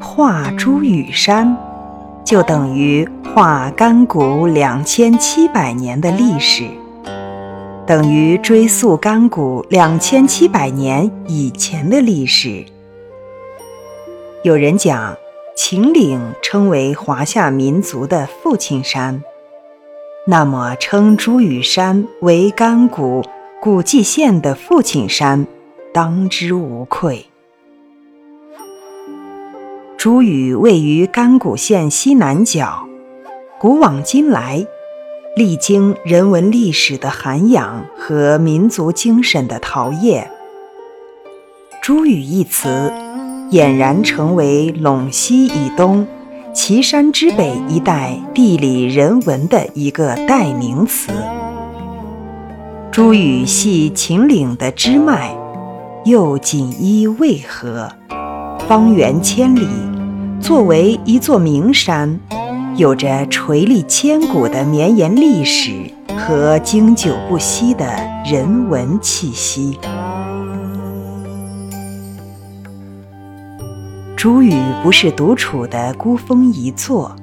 画朱雨山，就等于画干谷两千七百年的历史，等于追溯干谷两千七百年以前的历史。有人讲，秦岭称为华夏民族的父亲山，那么称朱雨山为甘谷古蓟县的父亲山，当之无愧。朱雨位于甘谷县西南角，古往今来，历经人文历史的涵养和民族精神的陶冶，朱雨一词俨然成为陇西以东、岐山之北一带地理人文的一个代名词。朱雨系秦岭的支脉，又紧依渭河。方圆千里，作为一座名山，有着垂历千古的绵延历史和经久不息的人文气息。朱雨不是独处的孤峰一座，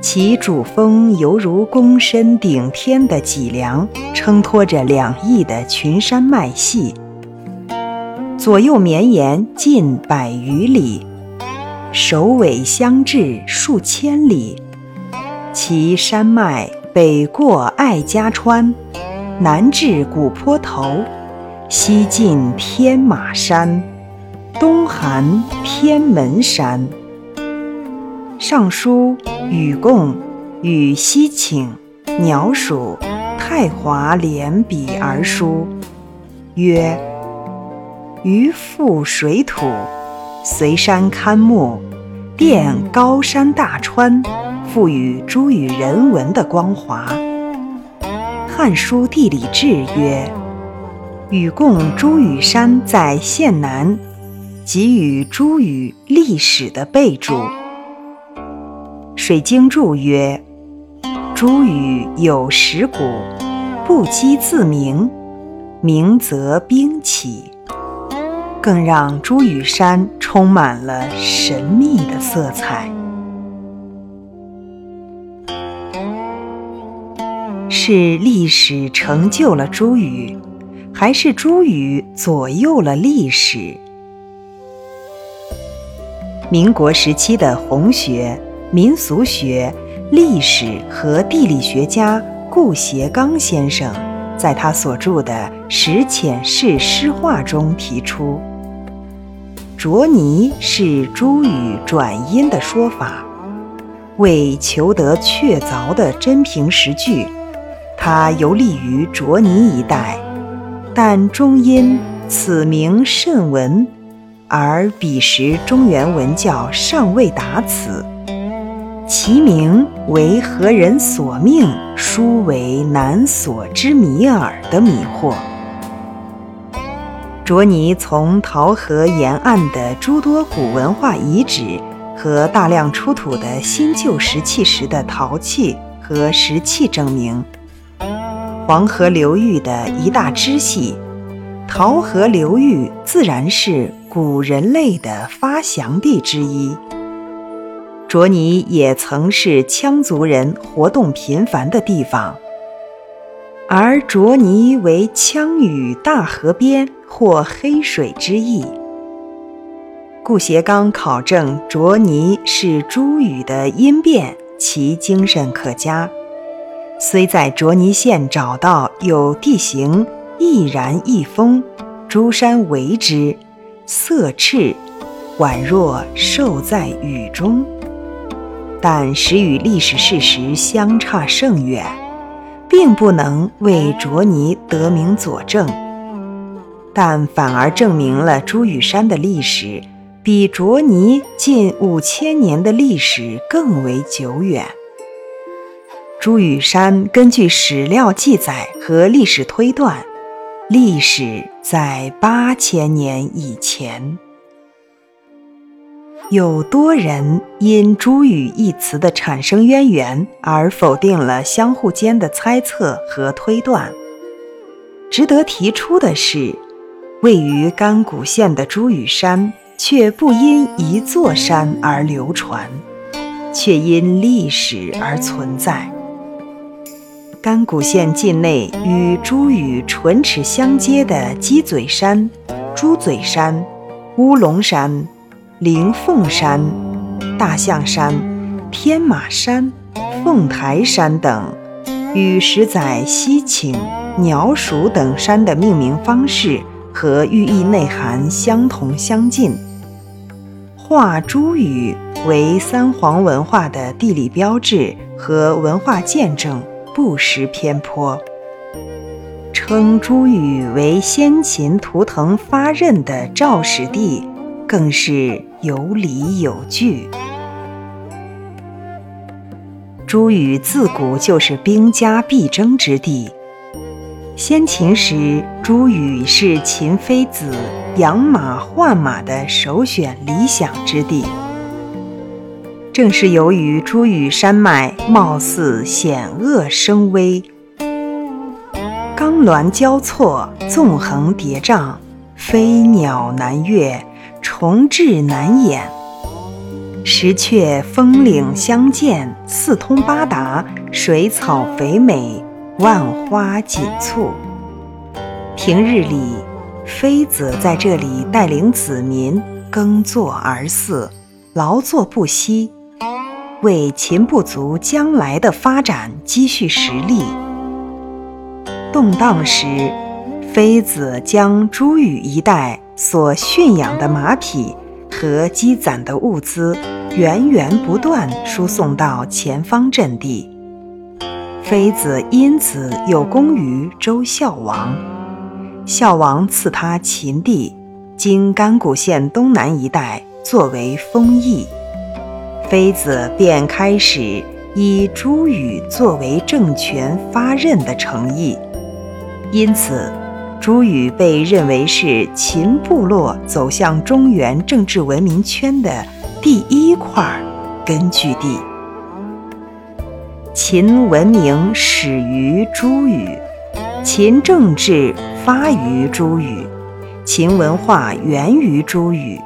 其主峰犹如躬身顶天的脊梁，撑托着两翼的群山脉系。左右绵延近百余里，首尾相至数千里。其山脉北过爱家川，南至古坡头，西进天马山，东含天门山。上书禹贡与西请鸟属太华连笔而书，曰。于覆水土，随山堪木，奠高山大川，赋予诸语人文的光华。《汉书地理志》曰：“禹贡诸语山在县南，给予诸语历史的备注。”《水经注》曰：“诸语有石鼓，不击自鸣，鸣则兵起。”更让朱雨山充满了神秘的色彩。是历史成就了朱雨，还是朱雨左右了历史？民国时期的红学、民俗学、历史和地理学家顾颉刚先生，在他所著的《石浅市诗话》中提出。卓尼是朱语转音的说法，为求得确凿的真凭实据，他游历于卓尼一带，但终因此名甚闻，而彼时中原文教尚未达此，其名为何人所命，殊为难所之谜耳的迷惑。卓尼从桃河沿岸的诸多古文化遗址和大量出土的新旧石器时的陶器和石器证明，黄河流域的一大支系，桃河流域自然是古人类的发祥地之一。卓尼也曾是羌族人活动频繁的地方。而卓尼为羌语“大河边”或“黑水”之意。顾颉刚考证卓尼是朱语的音变，其精神可嘉。虽在卓尼县找到有地形易然易峰，诸山围之，色赤，宛若受在雨中，但实与历史事实相差甚远。并不能为卓尼得名佐证，但反而证明了朱雨山的历史比卓尼近五千年的历史更为久远。朱雨山根据史料记载和历史推断，历史在八千年以前。有多人因“朱语”一词的产生渊源而否定了相互间的猜测和推断。值得提出的是，位于甘谷县的朱语山，却不因一座山而流传，却因历史而存在。甘谷县境内与朱语唇齿相接的鸡嘴山、猪嘴山、乌龙山。灵凤山、大象山、天马山、凤台山等，与十载西请、鸟属等山的命名方式和寓意内涵相同相近。画朱语为三皇文化的地理标志和文化见证，不失偏颇。称朱宇为先秦图腾发轫的肇始地。更是有理有据。朱宇自古就是兵家必争之地。先秦时，朱宇是秦妃子养马换马的首选理想之地。正是由于朱语山脉貌似险恶生危，冈峦交错，纵横叠嶂，飞鸟难越。重至难掩，石阙峰岭相间，四通八达，水草肥美，万花锦簇。平日里，妃子在这里带领子民耕作儿嗣，劳作不息，为秦部族将来的发展积蓄实力。动荡时，妃子将朱语一带。所驯养的马匹和积攒的物资，源源不断输送到前方阵地。妃子因此有功于周孝王，孝王赐他秦地，今甘谷县东南一带作为封邑，妃子便开始以朱语作为政权发任的诚意，因此。朱语被认为是秦部落走向中原政治文明圈的第一块根据地。秦文明始于朱语，秦政治发于朱语，秦文化源于朱语。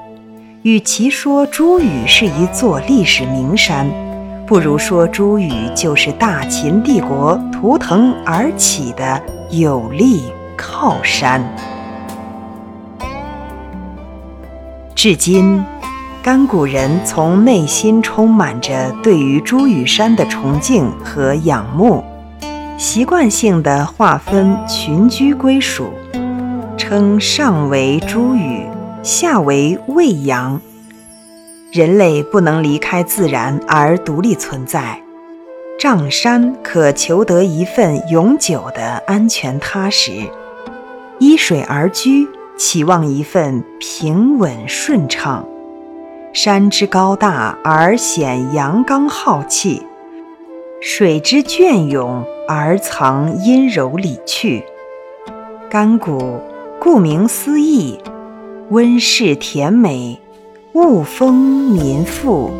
与其说朱宇是一座历史名山，不如说朱宇就是大秦帝国图腾而起的有力。靠山，至今，甘谷人从内心充满着对于朱语山的崇敬和仰慕，习惯性的划分群居归属，称上为朱宇，下为未阳。人类不能离开自然而独立存在，丈山可求得一份永久的安全踏实。依水而居，期望一份平稳顺畅。山之高大而显阳刚浩气，水之隽永而藏阴柔理趣。甘谷，顾名思义，温室甜美，物丰民富。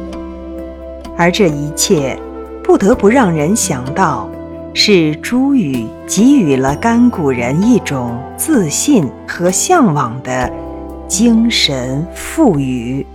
而这一切，不得不让人想到。是朱雨给予了甘谷人一种自信和向往的精神赋予。